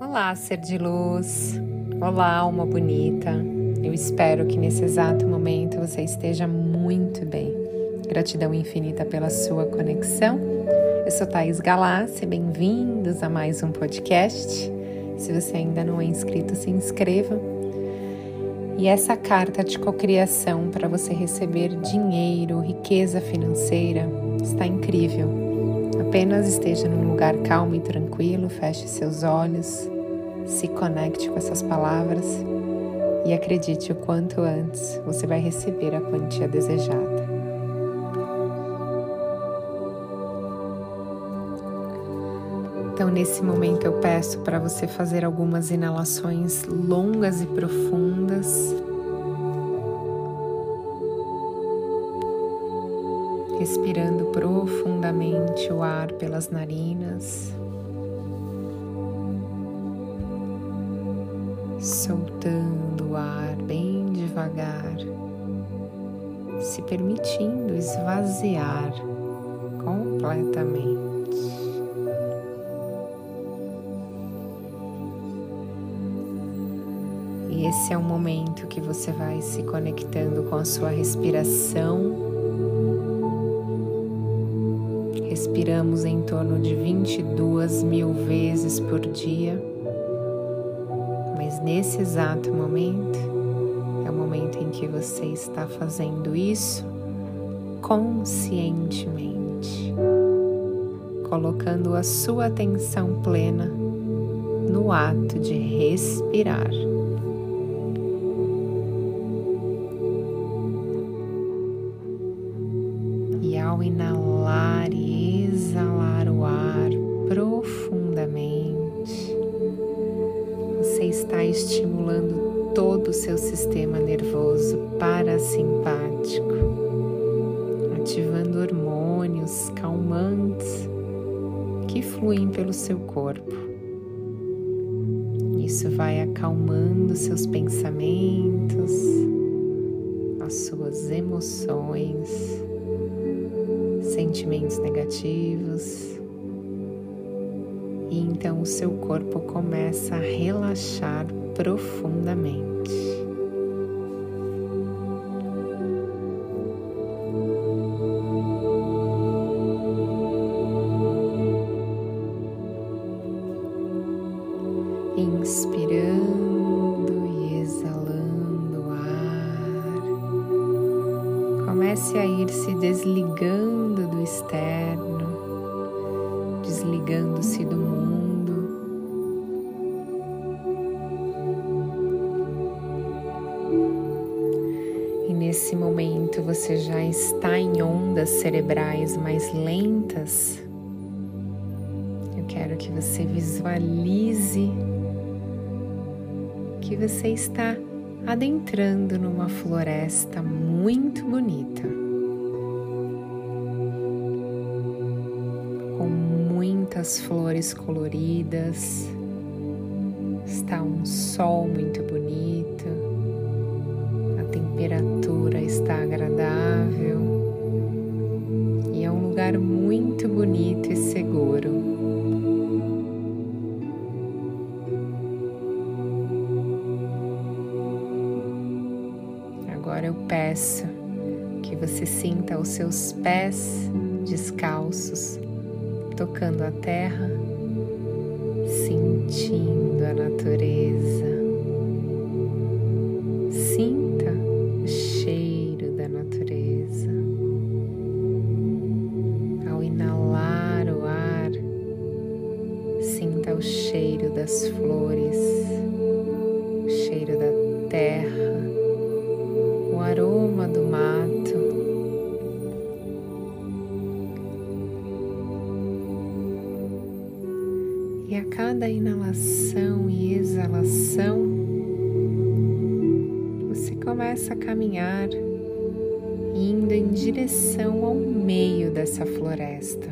Olá, ser de luz. Olá, alma bonita. Eu espero que nesse exato momento você esteja muito bem. Gratidão infinita pela sua conexão. Eu sou Thais Galassi, bem-vindos a mais um podcast. Se você ainda não é inscrito, se inscreva. E essa carta de cocriação para você receber dinheiro, riqueza financeira, está incrível. Apenas esteja num lugar calmo e tranquilo, feche seus olhos, se conecte com essas palavras e acredite o quanto antes você vai receber a quantia desejada. Então, nesse momento, eu peço para você fazer algumas inalações longas e profundas respirando profundamente o ar pelas narinas, soltando o ar bem devagar, se permitindo esvaziar completamente. E esse é o momento que você vai se conectando com a sua respiração respiramos em torno de 22 mil vezes por dia, mas nesse exato momento é o momento em que você está fazendo isso conscientemente, colocando a sua atenção plena no ato de respirar. E ao inalar está estimulando todo o seu sistema nervoso parasimpático, ativando hormônios calmantes que fluem pelo seu corpo. Isso vai acalmando seus pensamentos, as suas emoções sentimentos negativos. Então o seu corpo começa a relaxar profundamente. Nesse momento você já está em ondas cerebrais mais lentas. Eu quero que você visualize que você está adentrando numa floresta muito bonita. muitas flores coloridas, está um sol muito bonito, a temperatura está agradável e é um lugar muito bonito e seguro. Agora eu peço que você sinta os seus pés descalços tocando a terra, sentindo a natureza. Natureza. Ao inalar o ar, sinta o cheiro das flores, o cheiro da terra, o aroma do mato E a cada inalação e exalação, você começa a caminhar indo em direção ao meio dessa floresta.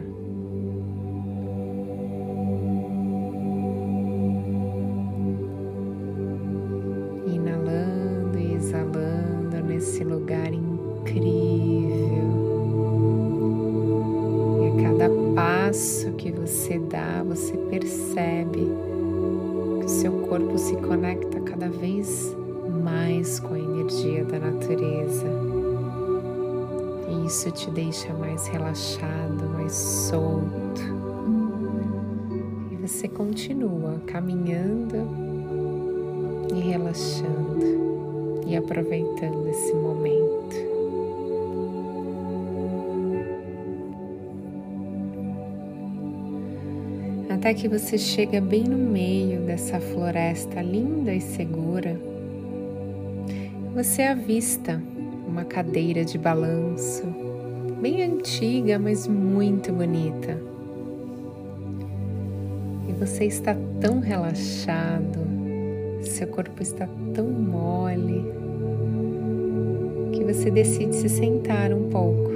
Inalando e exalando nesse lugar incrível cada passo que você dá, você percebe que o seu corpo se conecta cada vez mais com a energia da natureza. Isso te deixa mais relaxado, mais solto. E você continua caminhando e relaxando e aproveitando esse momento. até que você chega bem no meio dessa floresta linda e segura. Você avista uma cadeira de balanço, bem antiga, mas muito bonita. E você está tão relaxado, seu corpo está tão mole, que você decide se sentar um pouco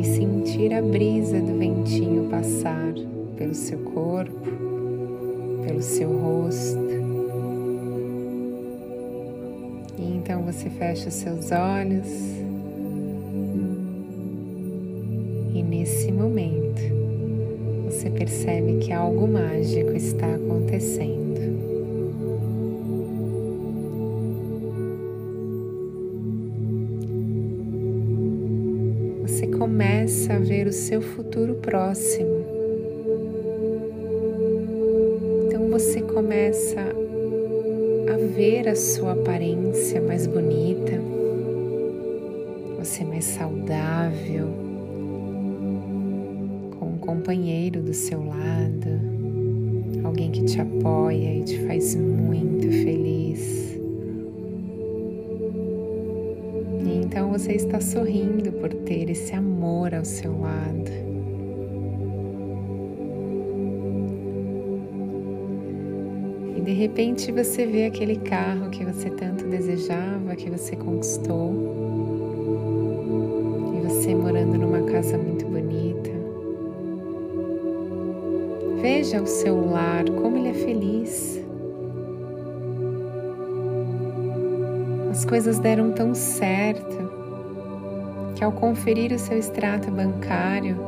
e sentir a brisa do ventinho passar pelo seu corpo, pelo seu rosto. Então você fecha os seus olhos e nesse momento você percebe que algo mágico está acontecendo. começa a ver o seu futuro próximo. Então você começa ver a sua aparência mais bonita, você mais saudável, com um companheiro do seu lado, alguém que te apoia e te faz muito feliz. Então você está sorrindo por ter esse amor ao seu lado. De repente você vê aquele carro que você tanto desejava, que você conquistou. E você morando numa casa muito bonita. Veja o seu lar, como ele é feliz. As coisas deram tão certo que ao conferir o seu extrato bancário,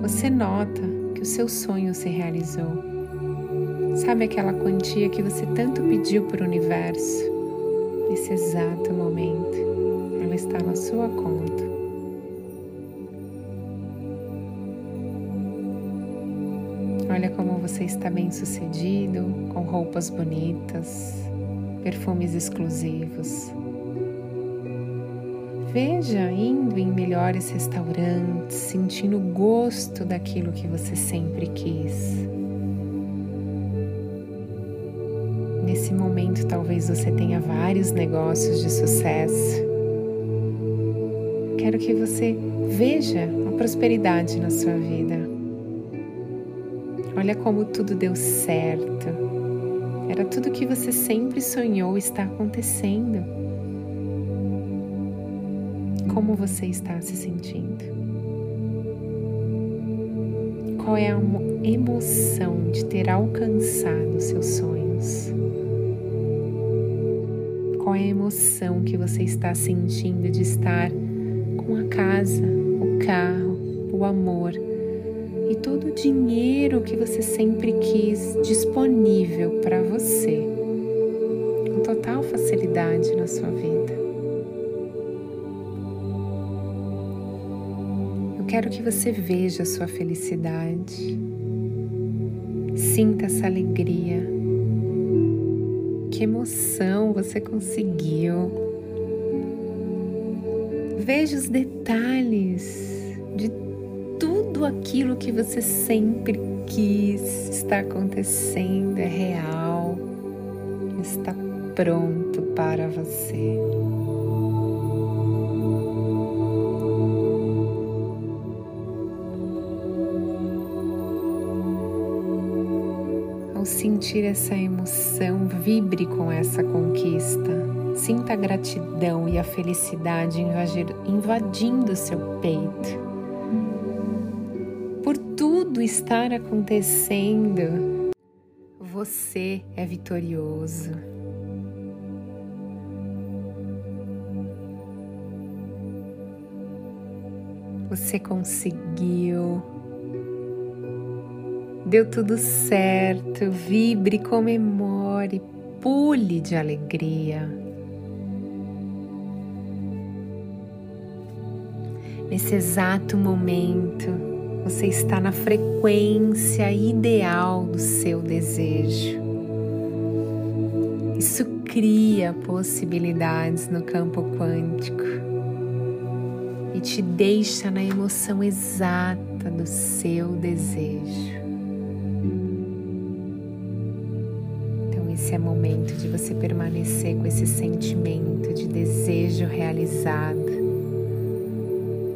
você nota que o seu sonho se realizou. Sabe aquela quantia que você tanto pediu para o universo? Nesse exato momento, ela está na sua conta. Olha como você está bem sucedido, com roupas bonitas, perfumes exclusivos, Veja indo em melhores restaurantes, sentindo o gosto daquilo que você sempre quis. Nesse momento, talvez você tenha vários negócios de sucesso. Quero que você veja a prosperidade na sua vida. Olha como tudo deu certo. Era tudo que você sempre sonhou está acontecendo como você está se sentindo? Qual é a emoção de ter alcançado seus sonhos? A emoção que você está sentindo de estar com a casa, o carro, o amor e todo o dinheiro que você sempre quis disponível para você, com total facilidade na sua vida? quero que você veja a sua felicidade, sinta essa alegria. Que emoção você conseguiu. Veja os detalhes de tudo aquilo que você sempre quis está acontecendo, é real, está pronto para você. Sentir essa emoção, vibre com essa conquista. Sinta a gratidão e a felicidade invadindo seu peito. Por tudo estar acontecendo, você é vitorioso. Você conseguiu Deu tudo certo, vibre, comemore, pule de alegria. Nesse exato momento, você está na frequência ideal do seu desejo. Isso cria possibilidades no campo quântico e te deixa na emoção exata do seu desejo. Esse é momento de você permanecer com esse sentimento de desejo realizado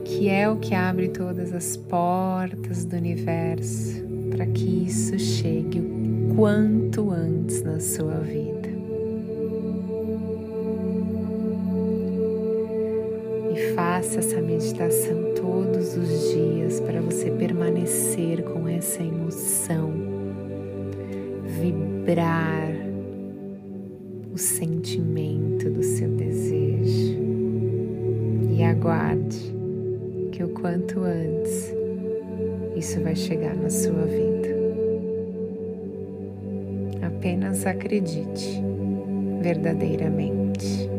que é o que abre todas as portas do universo para que isso chegue o quanto antes na sua vida. E faça essa meditação todos os dias para você permanecer com essa emoção, vibrar o sentimento do seu desejo e aguarde que o quanto antes isso vai chegar na sua vida. Apenas acredite verdadeiramente.